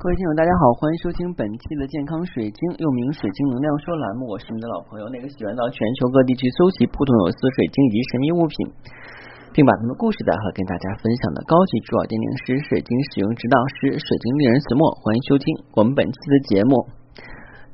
各位听友，大家好，欢迎收听本期的健康水晶，又名水晶能量说栏目。我是你的老朋友，那个喜欢到全球各地去搜集不同有丝水晶以及神秘物品，并把他们的故事带回来跟大家分享的高级珠宝鉴定师、水晶使用指导师、水晶丽人子墨。欢迎收听我们本期的节目。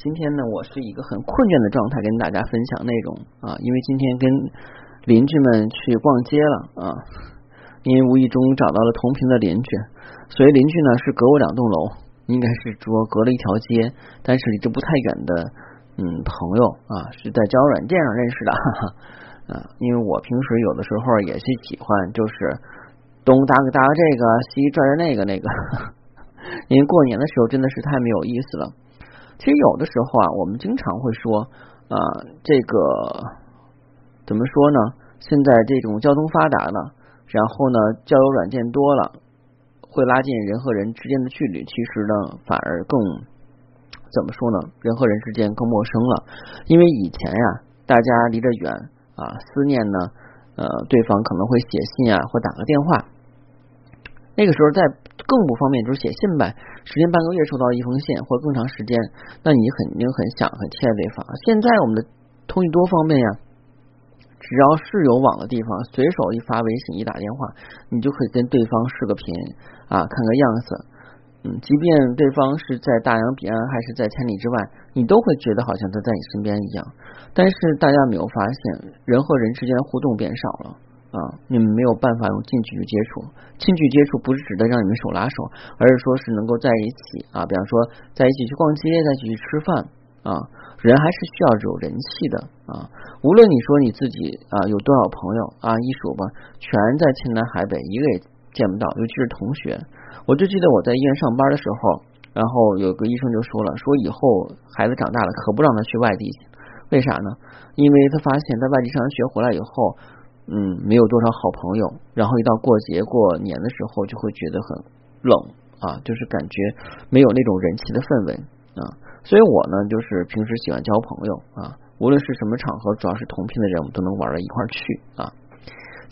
今天呢，我是一个很困倦的状态，跟大家分享内容。啊，因为今天跟邻居们去逛街了啊，因为无意中找到了同频的邻居，所以邻居呢是隔我两栋楼。应该是说隔了一条街，但是离这不太远的嗯朋友啊，是在交友软件上认识的，哈哈啊，因为我平时有的时候也是喜欢就是东搭个搭个这个，西拽着那个那个，因为过年的时候真的是太没有意思了。其实有的时候啊，我们经常会说啊，这个怎么说呢？现在这种交通发达了，然后呢，交友软件多了。会拉近人和人之间的距离，其实呢，反而更怎么说呢？人和人之间更陌生了。因为以前呀，大家离得远啊，思念呢，呃，对方可能会写信啊，或打个电话。那个时候在更不方便，就是写信呗，时间半个月收到一封信，或更长时间，那你肯定很想很期待对方。现在我们的通讯多方便呀。只要是有网的地方，随手一发微信，一打电话，你就可以跟对方视个频啊，看个样子。嗯，即便对方是在大洋彼岸还是在千里之外，你都会觉得好像他在你身边一样。但是大家没有发现，人和人之间的互动变少了啊，你们没有办法用近距离接触。近距离接触不是指的让你们手拉手，而是说是能够在一起啊，比方说在一起去逛街，在一起去吃饭啊。人还是需要有人气的啊！无论你说你自己啊有多少朋友啊，一数吧，全在天南海北，一个也见不到。尤其是同学，我就记得我在医院上班的时候，然后有个医生就说了，说以后孩子长大了可不让他去外地，为啥呢？因为他发现，在外地上完学回来以后，嗯，没有多少好朋友，然后一到过节过年的时候，就会觉得很冷啊，就是感觉没有那种人气的氛围啊。所以我呢，就是平时喜欢交朋友啊，无论是什么场合，主要是同频的人，我们都能玩到一块去啊。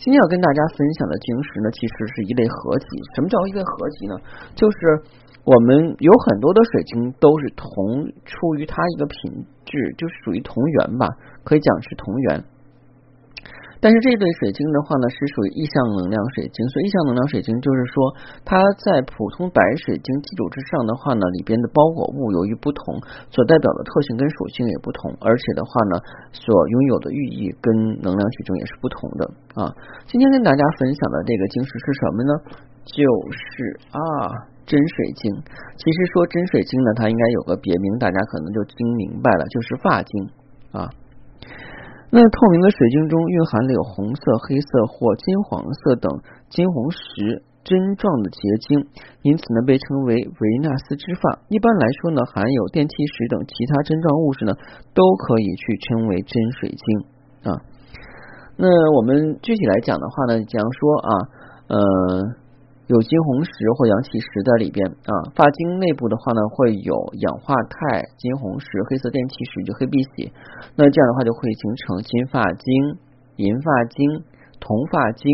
今天要跟大家分享的晶石呢，其实是一类合集。什么叫一类合集呢？就是我们有很多的水晶都是同出于它一个品质，就是属于同源吧，可以讲是同源。但是这对水晶的话呢，是属于意向能量水晶，所以意向能量水晶就是说，它在普通白水晶基础之上的话呢，里边的包裹物由于不同，所代表的特性跟属性也不同，而且的话呢，所拥有的寓意跟能量体征也是不同的啊。今天跟大家分享的这个晶石是什么呢？就是啊，真水晶。其实说真水晶呢，它应该有个别名，大家可能就听明白了，就是发晶啊。那透明的水晶中蕴含了有红色、黑色或金黄色等金红石针状的结晶，因此呢被称为维纳斯之发。一般来说呢，含有电气石等其他针状物质呢，都可以去称为真水晶啊。那我们具体来讲的话呢，讲说啊，呃。有金红石或阳气石在里边啊，发晶内部的话呢，会有氧化钛、金红石、黑色电气石就黑碧玺，那这样的话就会形成金发晶、银发晶、铜发晶。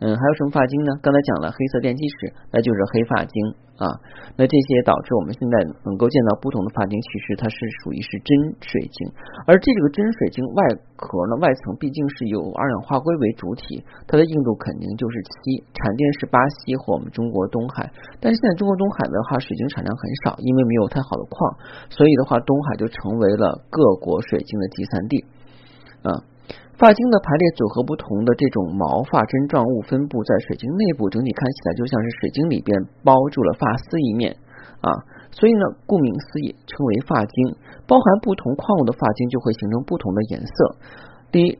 嗯，还有什么发晶呢？刚才讲了黑色电气石，那就是黑发晶啊。那这些导致我们现在能够见到不同的发晶，其实它是属于是真水晶。而这个真水晶外壳呢，外层毕竟是有二氧化硅为主体，它的硬度肯定就是七，产地是巴西或我们中国东海。但是现在中国东海的话，水晶产量很少，因为没有太好的矿，所以的话，东海就成为了各国水晶的集散地啊。发晶的排列组合不同的这种毛发针状物分布在水晶内部，整体看起来就像是水晶里边包住了发丝一面啊，所以呢，顾名思义称为发晶。包含不同矿物的发晶就会形成不同的颜色。第一，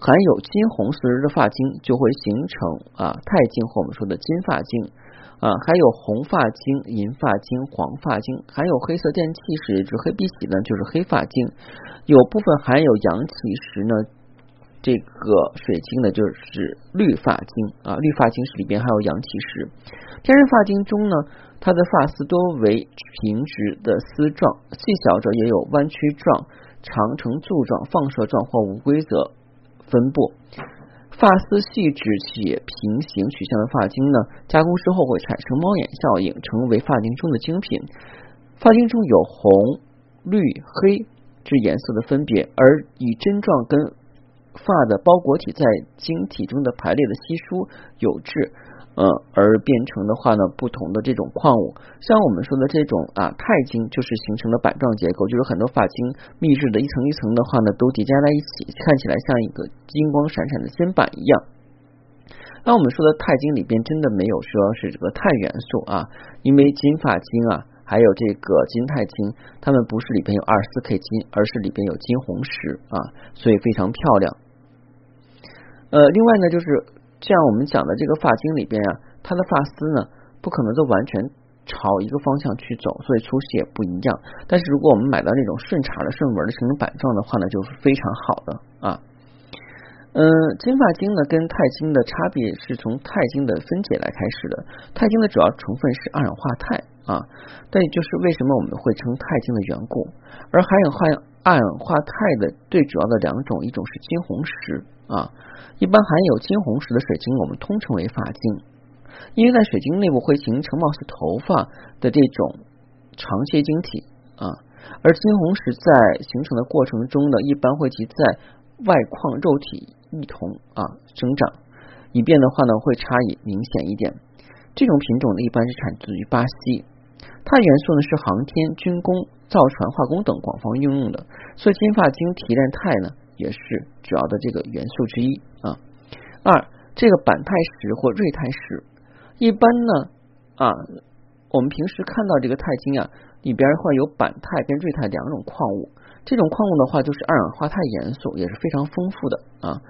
含有金红石的发晶就会形成啊钛晶或我们说的金发晶啊，还有红发晶、银发晶、黄发晶，含有黑色电气石，指黑碧玺呢就是黑发晶。有部分含有阳气石呢。这个水晶呢，就是绿发晶啊，绿发晶是里边还有阳气石。天然发晶中呢，它的发丝多为平直的丝状，细小者也有弯曲状、长呈柱状、放射状或无规则分布。发丝细致且平行取向的发晶呢，加工之后会产生猫眼效应，成为发晶中的精品。发晶中有红、绿、黑之颜色的分别，而以针状跟发的包裹体在晶体中的排列的稀疏有致。呃，而变成的话呢，不同的这种矿物，像我们说的这种啊钛晶，就是形成了板状结构，就是很多发晶密制的一层一层的话呢，都叠加在一起，看起来像一个金光闪闪的金板一样。那我们说的钛晶里边真的没有说是这个钛元素啊，因为金发晶啊，还有这个金钛晶，它们不是里边有二十四 K 金，而是里边有金红石啊，所以非常漂亮。呃，另外呢，就是。像我们讲的这个发晶里边啊，它的发丝呢不可能都完全朝一个方向去走，所以粗细也不一样。但是如果我们买到那种顺茬的顺纹的成板状的话呢，就是非常好的啊。嗯，金发晶呢跟钛晶的差别是从钛晶的分解来开始的。钛晶的主要成分是二氧化钛啊，但也就是为什么我们会称钛晶的缘故。而含有二氧二氧化钛的最主要的两种，一种是金红石。啊，一般含有金红石的水晶，我们通称为发晶，因为在水晶内部会形成貌似头发的这种长楔晶体啊，而金红石在形成的过程中呢，一般会及在外框肉体一同啊生长，以便的话呢会差异明显一点。这种品种呢，一般是产自于巴西。钛元素呢是航天、军工、造船、化工等广泛应用的，所以金发晶提炼钛呢。也是主要的这个元素之一啊。二，这个板钛石或锐钛石，一般呢啊，我们平时看到这个钛晶啊，里边会有板钛跟锐钛两种矿物。这种矿物的话，就是二氧化钛元素，也是非常丰富的啊。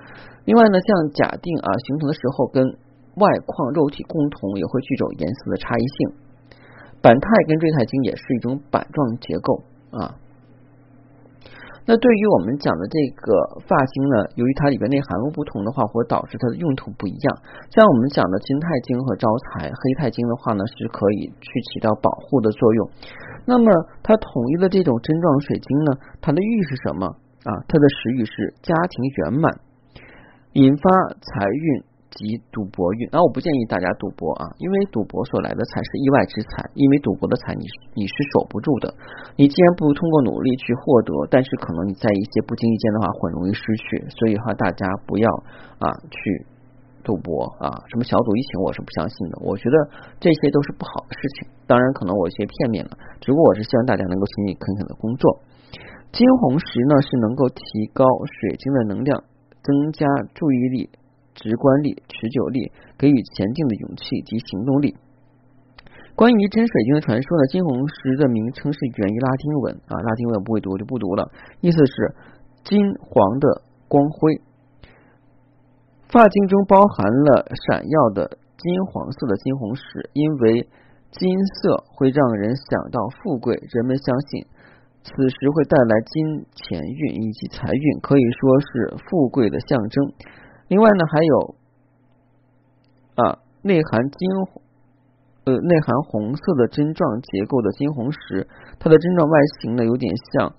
另外呢，像假定啊形成的时候，跟外矿肉体共同也会具有颜色的差异性。板钛跟锐钛晶也是一种板状结构啊。那对于我们讲的这个发晶呢，由于它里边内含物不同的话，会导致它的用途不一样。像我们讲的金钛晶和招财黑钛晶的话呢，是可以去起到保护的作用。那么它统一的这种针状水晶呢，它的寓意是什么啊？它的实语是家庭圆满，引发财运。及赌博运，那我不建议大家赌博啊，因为赌博所来的财是意外之财，因为赌博的财你你是守不住的。你既然不通过努力去获得，但是可能你在一些不经意间的话，很容易失去。所以话，大家不要啊去赌博啊，什么小赌怡情，我是不相信的。我觉得这些都是不好的事情。当然，可能我有些片面了，只不过我是希望大家能够勤勤恳恳的工作。金红石呢，是能够提高水晶的能量，增加注意力。直观力、持久力，给予前进的勇气及行动力。关于真水晶的传说呢？金红石的名称是源于拉丁文啊，拉丁文我不会读，我就不读了。意思是金黄的光辉。发晶中包含了闪耀的金黄色的金红石，因为金色会让人想到富贵，人们相信此时会带来金钱运以及财运，可以说是富贵的象征。另外呢，还有啊，内含金呃内含红色的针状结构的金红石，它的针状外形呢有点像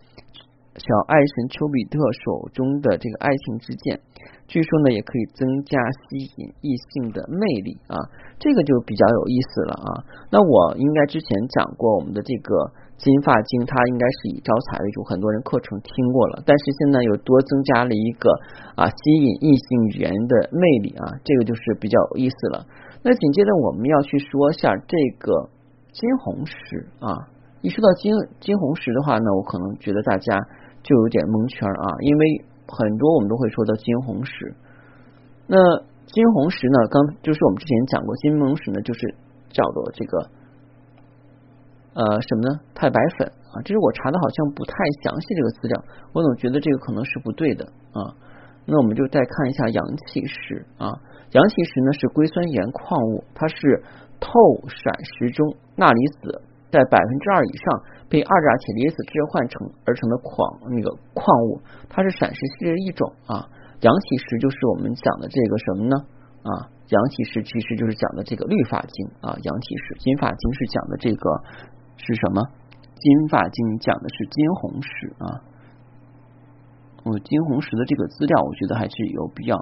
小爱神丘比特手中的这个爱情之剑，据说呢也可以增加吸引异性的魅力啊，这个就比较有意思了啊。那我应该之前讲过我们的这个。金发晶它应该是以招财为主，很多人课程听过了，但是现在又多增加了一个啊吸引异性缘的魅力啊，这个就是比较有意思了。那紧接着我们要去说一下这个金红石啊，一说到金金红石的话呢，我可能觉得大家就有点蒙圈啊，因为很多我们都会说到金红石。那金红石呢，刚就是我们之前讲过，金红石呢就是叫做这个。呃，什么呢？太白粉啊，这是我查的，好像不太详细这个资料，我总觉得这个可能是不对的啊。那我们就再看一下阳气石啊，阳气石呢是硅酸盐矿物，它是透闪石中钠离子在百分之二以上被二价铁离子置换成而成的矿那个矿物，它是闪石系列一种啊。阳气石就是我们讲的这个什么呢？啊，阳气石其实就是讲的这个绿发晶啊，阳气石金发晶是讲的这个。是什么？金发晶讲的是金红石啊。我金红石的这个资料，我觉得还是有必要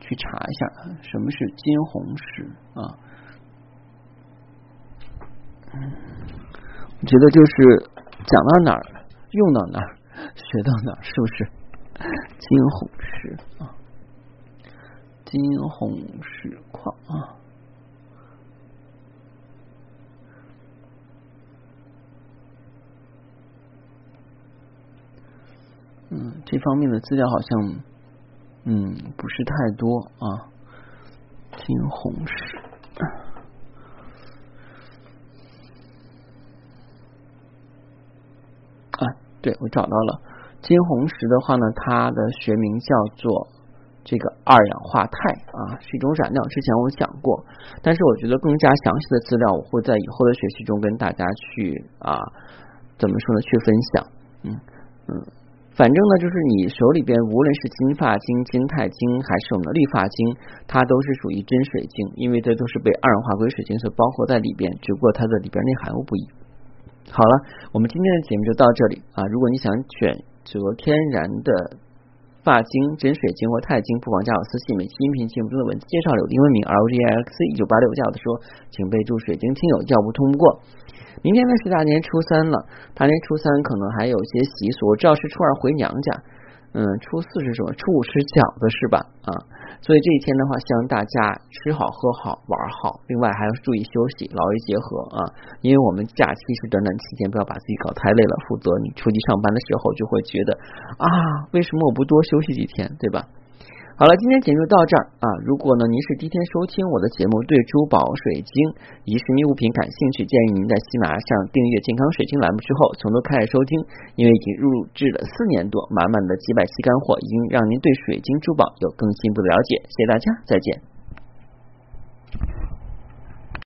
去查一下什么是金红石啊。我觉得就是讲到哪儿用到哪儿，学到哪儿，是不是？金红石啊，金红石矿啊。嗯，这方面的资料好像，嗯，不是太多啊。金红石，啊，对我找到了。金红石的话呢，它的学名叫做这个二氧化钛啊，是一种染料。之前我讲过，但是我觉得更加详细的资料，我会在以后的学习中跟大家去啊，怎么说呢？去分享。嗯嗯。反正呢，就是你手里边无论是金发晶、金钛晶，还是我们的绿发晶，它都是属于真水晶，因为这都是被二氧化硅水晶所包括在里边，只不过它的里边内含物不一。好了，我们今天的节目就到这里啊！如果你想选择天然的发晶、真水晶或钛晶，不妨加我私信。每期音频节目中的文字介绍有英文名 L G X 一九八六，加我的说请备注“水晶听友”，要不通不过。明天呢是大年初三了，大年初三可能还有些习俗。我知道是初二回娘家，嗯，初四是什么？初五吃饺子是吧？啊，所以这一天的话，希望大家吃好喝好玩好，另外还要注意休息，劳逸结合啊。因为我们假期是短短期间，不要把自己搞太累了，否则你出去上班的时候就会觉得啊，为什么我不多休息几天，对吧？好了，今天节目就到这儿啊！如果呢您是第一天收听我的节目，对珠宝、水晶遗失物品感兴趣，建议您在喜马上订阅“健康水晶”栏目之后，从头开始收听，因为已经入制了四年多，满满的几百期干货，已经让您对水晶珠宝有更进一步的了解。谢谢大家，再见。